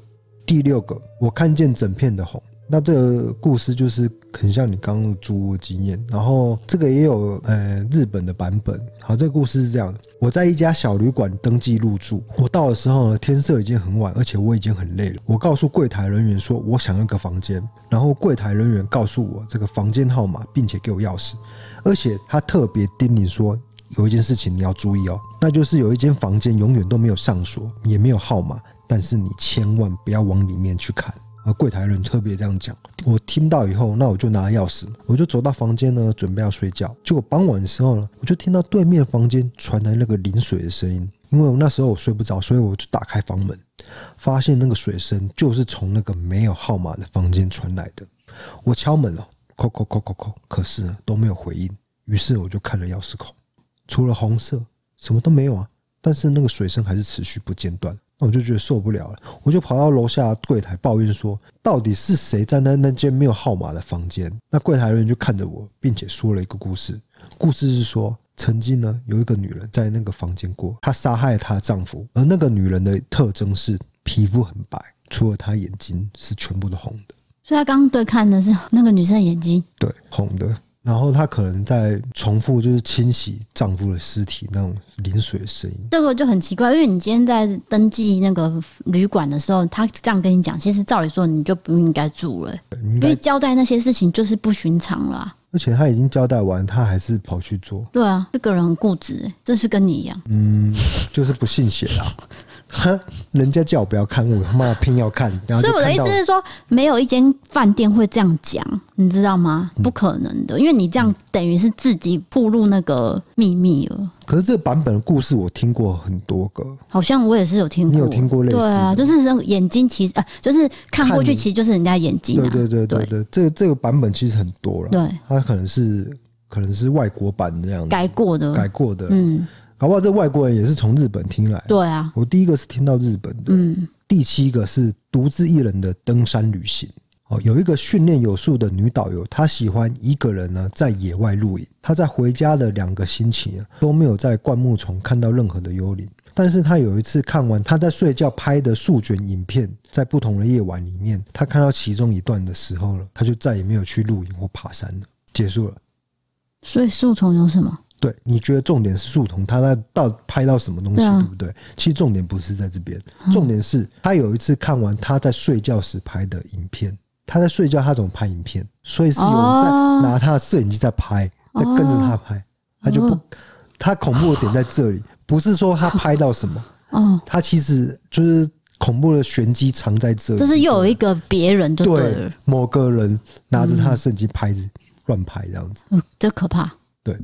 第六个，我看见整片的红。那这个故事就是很像你刚刚租屋经验，然后这个也有呃日本的版本。好，这个故事是这样的：我在一家小旅馆登记入住，我到的时候呢，天色已经很晚，而且我已经很累了。我告诉柜台人员说我想要个房间，然后柜台人员告诉我这个房间号码，并且给我钥匙，而且他特别叮咛说有一件事情你要注意哦，那就是有一间房间永远都没有上锁，也没有号码，但是你千万不要往里面去看。而柜台人特别这样讲，我听到以后，那我就拿钥匙，我就走到房间呢，准备要睡觉。结果傍晚的时候呢，我就听到对面房间传来那个淋水的声音。因为我那时候我睡不着，所以我就打开房门，发现那个水声就是从那个没有号码的房间传来的。我敲门了，叩叩叩叩叩，可是都没有回应。于是我就看了钥匙孔，除了红色，什么都没有啊。但是那个水声还是持续不间断。那我就觉得受不了了，我就跑到楼下柜台抱怨说：“到底是谁在那那间没有号码的房间？”那柜台人就看着我，并且说了一个故事。故事是说，曾经呢有一个女人在那个房间过，她杀害了她的丈夫，而那个女人的特征是皮肤很白，除了她眼睛是全部都红的。所以她刚刚对看的是那个女生的眼睛，对，红的。然后她可能在重复，就是清洗丈夫的尸体那种淋水的声音。这个就很奇怪，因为你今天在登记那个旅馆的时候，他这样跟你讲，其实照理说你就不应该住了，因为交代那些事情就是不寻常了啊。而且他已经交代完，他还是跑去做。对啊，这个人很固执，这是跟你一样。嗯，就是不信邪啦。<laughs> 哼，人家叫我不要看，我他妈偏要看。所以我的意思是说，没有一间饭店会这样讲，你知道吗？不可能的，因为你这样等于是自己暴露那个秘密了。可是这个版本的故事我听过很多个，好像我也是有听过。你有听过类似？对啊，就是那个眼睛，其实呃，就是看过去，其实就是人家眼睛。对对对对对，这个这个版本其实很多了。对，它可能是可能是外国版这样子改过的，改过的，嗯。搞不好这外国人也是从日本听来的。对啊，我第一个是听到日本的。嗯，第七个是独自一人的登山旅行。哦，有一个训练有素的女导游，她喜欢一个人呢在野外露营。她在回家的两个星期都没有在灌木丛看到任何的幽灵。但是她有一次看完她在睡觉拍的数卷影片，在不同的夜晚里面，她看到其中一段的时候了，她就再也没有去露营或爬山了。结束了。所以树丛有什么？对，你觉得重点是树丛，他在到拍到什么东西，对不对？其实重点不是在这边，重点是他有一次看完他在睡觉时拍的影片。他在睡觉，他怎么拍影片？所以是有人在拿他的摄影机在拍，在跟着他拍。他就不，他恐怖的点在这里，不是说他拍到什么，哦，他其实就是恐怖的玄机藏在这里，就是又有一个别人对，对某个人拿着他的摄影机拍着乱拍这样子，嗯，这可怕，对。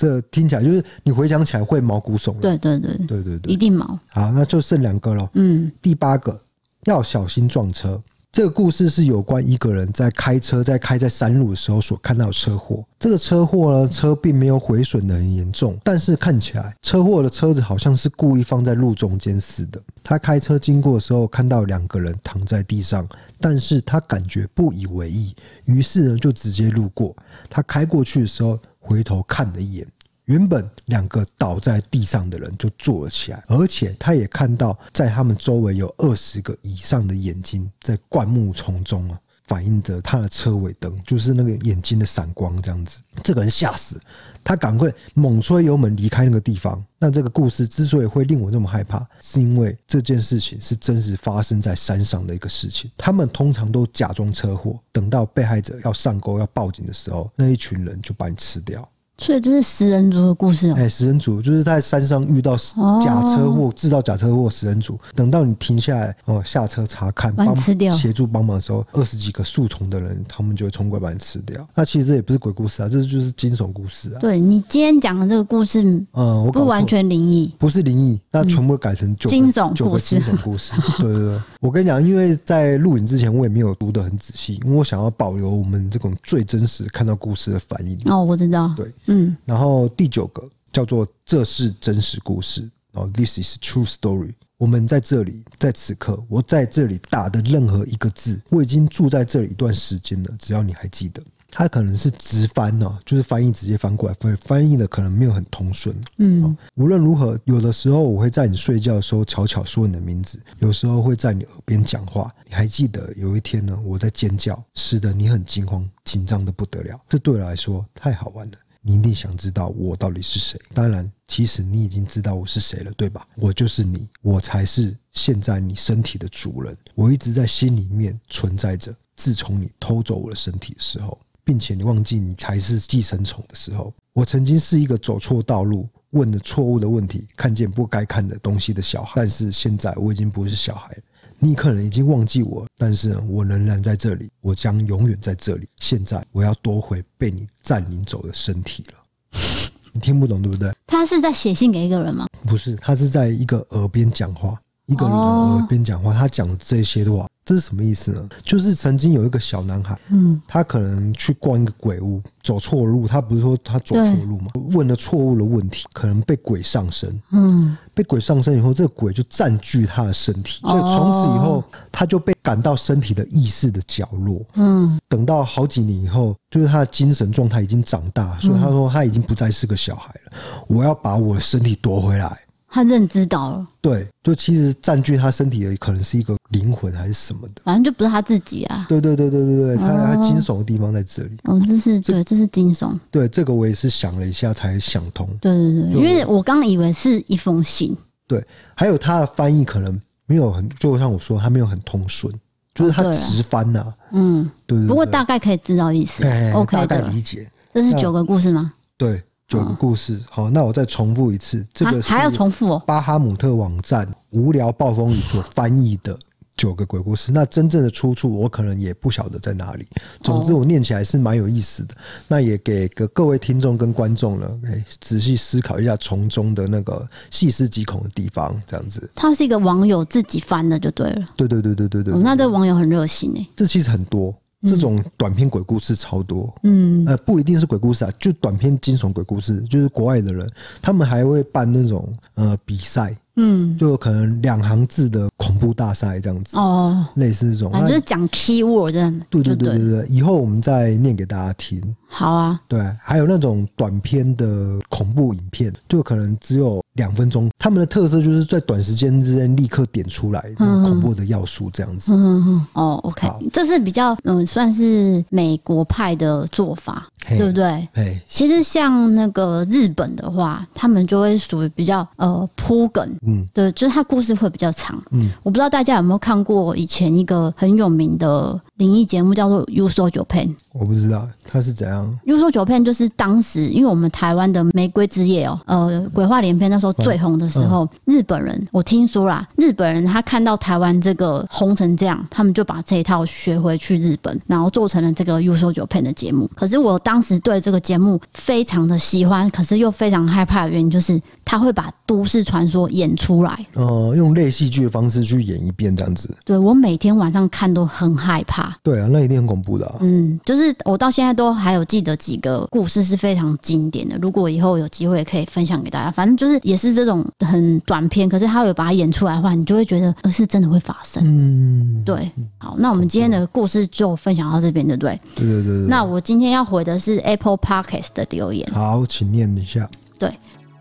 这听起来就是你回想起来会毛骨悚然。对对对对对对，一定毛。好，那就剩两个了。嗯，第八个要小心撞车。这个故事是有关一个人在开车，在开在山路的时候所看到的车祸。这个车祸呢，车并没有毁损的很严重，但是看起来车祸的车子好像是故意放在路中间似的。他开车经过的时候，看到两个人躺在地上，但是他感觉不以为意，于是呢就直接路过。他开过去的时候。回头看了一眼，原本两个倒在地上的人就坐了起来，而且他也看到在他们周围有二十个以上的眼睛在灌木丛中啊，反映着他的车尾灯，就是那个眼睛的闪光这样子。这个人吓死，他赶快猛吹油门离开那个地方。那这个故事之所以会令我这么害怕，是因为这件事情是真实发生在山上的一个事情。他们通常都假装车祸，等到被害者要上钩要报警的时候，那一群人就把你吃掉。所以这是食人族的故事哦。哎，食人族就是在山上遇到假车祸，制造假车祸，食人族。等到你停下来哦，下车查看，帮吃掉，协助帮忙的时候，二十几个树丛的人，他们就会冲过来把你吃掉。那其实这也不是鬼故事啊，这就是惊悚故事啊。对，你今天讲的这个故事，嗯，我不完全灵异，不是灵异，那全部改成惊悚故事。惊悚故事。对对对，我跟你讲，因为在录影之前，我也没有读得很仔细，因为我想要保留我们这种最真实看到故事的反应。哦，我知道。对。嗯，然后第九个叫做“这是真实故事”哦，This is true story。我们在这里，在此刻，我在这里打的任何一个字，我已经住在这里一段时间了。只要你还记得，它可能是直翻呢，就是翻译直接翻过来，翻翻译的可能没有很通顺。嗯，无论如何，有的时候我会在你睡觉的时候悄悄说你的名字，有时候会在你耳边讲话。你还记得有一天呢，我在尖叫，使得你很惊慌、紧张的不得了。这对我来说太好玩了。你一定想知道我到底是谁？当然，其实你已经知道我是谁了，对吧？我就是你，我才是现在你身体的主人。我一直在心里面存在着。自从你偷走我的身体的时候，并且你忘记你才是寄生虫的时候，我曾经是一个走错道路、问了错误的问题、看见不该看的东西的小孩。但是现在我已经不是小孩。你可能已经忘记我，但是我仍然在这里，我将永远在这里。现在我要夺回被你占领走的身体了。<laughs> 你听不懂对不对？他是在写信给一个人吗？不是，他是在一个耳边讲话，一个人耳边讲话，他讲这些的话。这是什么意思呢？就是曾经有一个小男孩，嗯，他可能去逛一个鬼屋，走错路。他不是说他走错路吗？问了错误的问题，可能被鬼上身，嗯，被鬼上身以后，这个鬼就占据他的身体，所以从此以后，他就被赶到身体的意识的角落，嗯，等到好几年以后，就是他的精神状态已经长大，所以他说他已经不再是个小孩了。我要把我的身体夺回来。他认知到了，对，就其实占据他身体的可能是一个灵魂还是什么的，反正就不是他自己啊。对对对对对对，他他惊悚的地方在这里。哦，这是对，这是惊悚。对，这个我也是想了一下才想通。对对对，因为我刚以为是一封信。对，还有他的翻译可能没有很，就像我说，他没有很通顺，就是他直翻呐。嗯，对对。不过大概可以知道意思，OK，大概理解。这是九个故事吗？对。九个故事，好，那我再重复一次，这个还要重复哦。巴哈姆特网站无聊暴风雨所翻译的九个鬼故事，那真正的出处我可能也不晓得在哪里。总之，我念起来是蛮有意思的。那也给个各位听众跟观众呢，哎，仔细思考一下从中的那个细思极恐的地方，这样子。他是一个网友自己翻的，就对了。对对对对对对。那这个网友很热心哎。这其实很多。这种短篇鬼故事超多，嗯，呃，不一定是鬼故事啊，就短篇惊悚鬼故事，就是国外的人，他们还会办那种呃比赛。嗯，就可能两行字的恐怖大赛这样子哦，类似这种，反正就是讲 key word 这样。对对对对对，以后我们再念给大家听。好啊，对，还有那种短篇的恐怖影片，就可能只有两分钟，他们的特色就是在短时间之内立刻点出来恐怖的要素这样子。嗯嗯哦，OK，这是比较嗯算是美国派的做法，对不对？哎，其实像那个日本的话，他们就会属于比较呃铺梗。嗯，对，就是他故事会比较长。嗯，我不知道大家有没有看过以前一个很有名的灵异节目，叫做《Uso Japan》。我不知道它是怎样。Uso Japan 就是当时，因为我们台湾的《玫瑰之夜》哦，呃，鬼话连篇那时候最红的时候，日本人我听说啦，日本人他看到台湾这个红成这样，他们就把这一套学回去日本，然后做成了这个 Uso Japan 的节目。可是我当时对这个节目非常的喜欢，可是又非常害怕的原因就是他会把都市传说演出来，哦，用类戏剧的方式去演一遍这样子。对，我每天晚上看都很害怕。对啊，那一定很恐怖的啊。嗯，就是。我到现在都还有记得几个故事是非常经典的，如果以后有机会可以分享给大家。反正就是也是这种很短片，可是他有把它演出来的话，你就会觉得呃是真的会发生。嗯，对。好，那我们今天的故事就分享到这边，对不对？对对对对。那我今天要回的是 Apple Podcast 的留言。好，请念一下。对，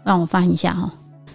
让我翻一下哈。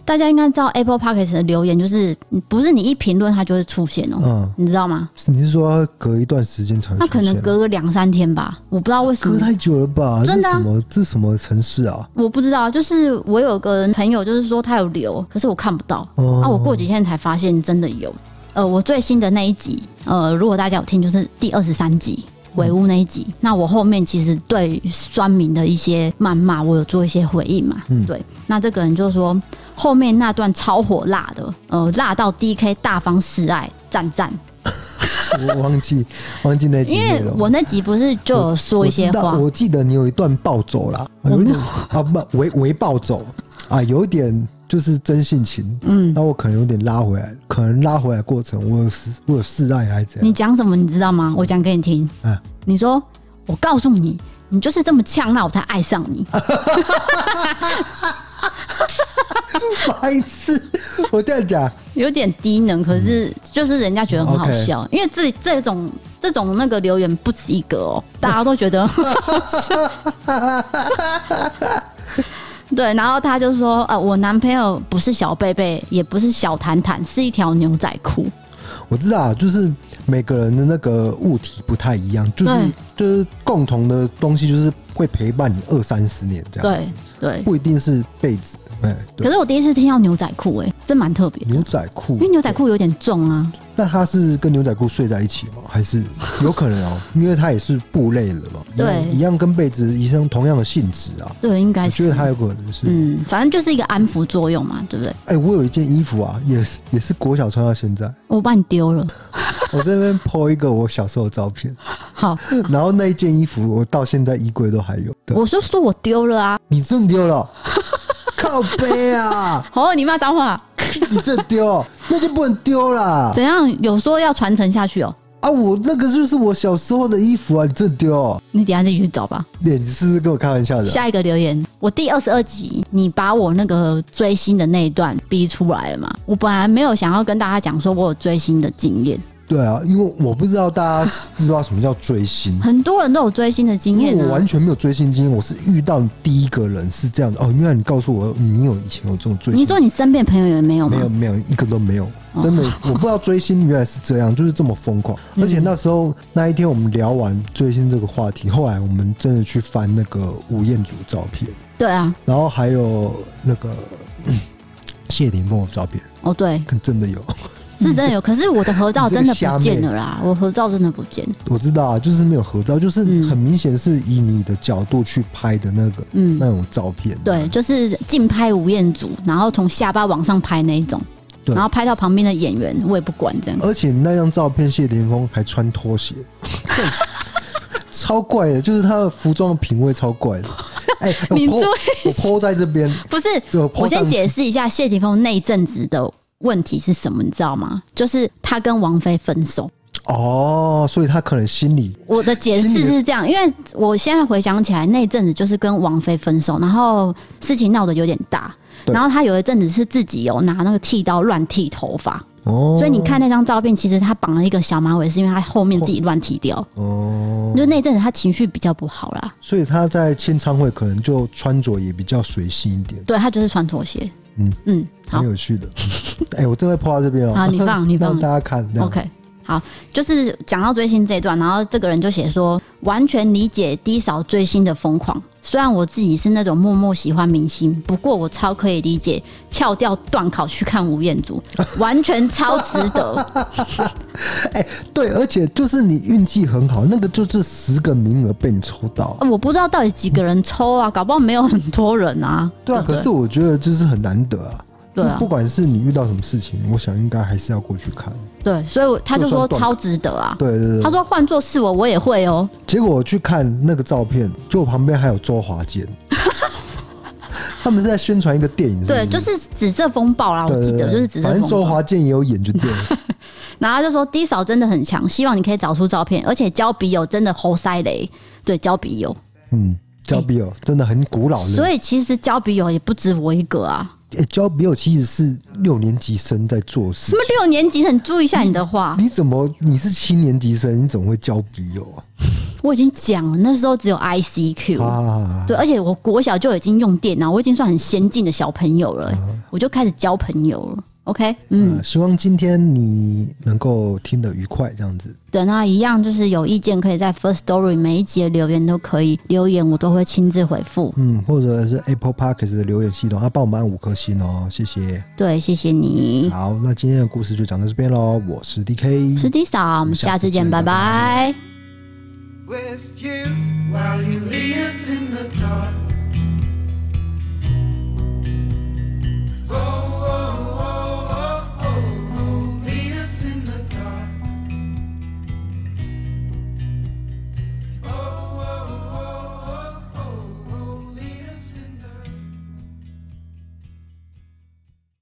大家应该知道 Apple Podcast 的留言，就是不是你一评论它就会出现哦、喔，嗯，你知道吗？你是说隔一段时间才会？它可能隔个两三天吧，我不知道为什么。隔太久了吧？真的、啊？这是什么？这是什么城市啊？我不知道，就是我有个朋友，就是说他有留，可是我看不到。哦、啊，我过几天才发现真的有。呃，我最新的那一集，呃，如果大家有听，就是第二十三集。鬼屋那一集，那我后面其实对酸民的一些谩骂，我有做一些回应嘛。嗯，对。那这个人就说后面那段超火辣的，呃，辣到 DK 大方示爱，赞赞。<laughs> 我忘记忘记那集，因为我那集不是就有说一些话，我，我记得你有一段暴走啦，有一点啊不微微暴走啊，有一点。就是真性情，嗯，那我可能有点拉回来，可能拉回来过程，我有示我有示爱还是怎样？你讲什么你知道吗？我讲给你听。嗯，你说，我告诉你，你就是这么呛，那我才爱上你。白痴，我这样讲有点低能，可是就是人家觉得很好笑，嗯 okay、因为这这种这种那个留言不止一个哦，大家都觉得很好笑。<laughs> 对，然后他就说：“呃，我男朋友不是小贝贝，也不是小坦坦，是一条牛仔裤。”我知道，就是每个人的那个物体不太一样，就是就是共同的东西，就是会陪伴你二三十年这样子，对，对不一定是被子。哎，可是我第一次听到牛仔裤，哎，真蛮特别。牛仔裤，因为牛仔裤有点重啊。那他是跟牛仔裤睡在一起吗？还是 <laughs> 有可能哦？因为他也是布类的嘛。对，一样跟被子一样同样的性质啊。对，应该是。我觉得他有可能是。嗯，反正就是一个安抚作用嘛，对不对？哎，我有一件衣服啊，也是也是国小穿到现在。我把你丢了。<laughs> 我这边 po 一个我小时候的照片。<laughs> 好。然后那一件衣服，我到现在衣柜都还有。我就说我丢了啊。你真丢了。靠背啊！哦，你骂脏话，你这丢，那就不能丢了。怎样？有说要传承下去哦？啊，我那个就是我小时候的衣服啊，你这丢，你等下自己去找吧。你是不是跟我开玩笑的？下一个留言，我第二十二集，你把我那个追星的那一段逼出来了嘛？我本来没有想要跟大家讲说我有追星的经验。对啊，因为我不知道大家知不知道什么叫追星，很多人都有追星的经验、啊。我完全没有追星经验，我是遇到第一个人是这样的哦。原来你告诉我你有以前有这种追星，你说你身边朋友有没有吗？没有，没有一个都没有。真的，哦、我不知道追星原来是这样，就是这么疯狂。而且那时候那一天我们聊完追星这个话题，后来我们真的去翻那个吴彦祖照片。对啊，然后还有那个、嗯、谢霆锋的照片。哦，对，可真的有。是真的有，<laughs> 可是我的合照真的不见了啦！我合照真的不见。我知道啊，就是没有合照，就是很明显是以你的角度去拍的那个，嗯，那种照片。对，就是近拍吴彦祖，然后从下巴往上拍那一种，对，然后拍到旁边的演员，我也不管这样。而且那张照片，谢霆锋还穿拖鞋，超怪的，就是他的服装的品味超怪的。<laughs> 哎、欸，你注意，我 po 在这边，不是，我先解释一下谢霆锋那一阵子的。问题是什么？你知道吗？就是他跟王菲分手哦，所以他可能心里……我的解释是这样，因为我现在回想起来，那阵子就是跟王菲分手，然后事情闹得有点大，然后他有一阵子是自己有拿那个剃刀乱剃头发哦，所以你看那张照片，其实他绑了一个小马尾，是因为他后面自己乱剃掉哦，就那阵子他情绪比较不好啦，所以他在签唱会可能就穿着也比较随性一点，对他就是穿拖鞋。嗯嗯，很有趣的。哎、欸，我正在 po 到这边哦。好，你放，<laughs> 你放，让大家看。OK，好，就是讲到追星这一段，然后这个人就写说，完全理解 D 扫追星的疯狂。虽然我自己是那种默默喜欢明星，不过我超可以理解翘掉断考去看吴彦祖，<laughs> 完全超值得。<laughs> 哎、欸，对，而且就是你运气很好，那个就是十个名额被你抽到。我不知道到底几个人抽啊，搞不好没有很多人啊。对啊，可是我觉得就是很难得啊。对啊，不管是你遇到什么事情，我想应该还是要过去看。对，所以他就说超值得啊。对对对，他说换做是我，我也会哦。结果我去看那个照片，就我旁边还有周华健，<laughs> 他们是在宣传一个电影是是？对，就是《紫色风暴》啦，我记得就是《紫色风暴》。反正周华健也有演就对了。<laughs> 然后他就说 D 嫂真的很强，希望你可以找出照片，而且交笔友真的猴塞雷。对，交笔友，嗯，交笔友真的很古老的。所以其实交笔友也不止我一个啊。哎，交笔友其实是六年级生在做事。什么六年级生？你注意一下你的话。你，你怎么？你是七年级生，你怎么会交笔友啊？我已经讲了，那时候只有 ICQ。啊，对，而且我国小就已经用电脑，我已经算很先进的小朋友了，啊，我就开始交朋友了。OK，嗯、希望今天你能够听得愉快，这样子。对，那一样就是有意见，可以在 First Story 每一集的留言都可以留言，我都会亲自回复。嗯，或者是 Apple Park 的留言系统，啊，帮我们按五颗星哦，谢谢。对，谢谢你。好，那今天的故事就讲到这边喽。我是 DK，是 D 嫂，我们下次见，拜拜。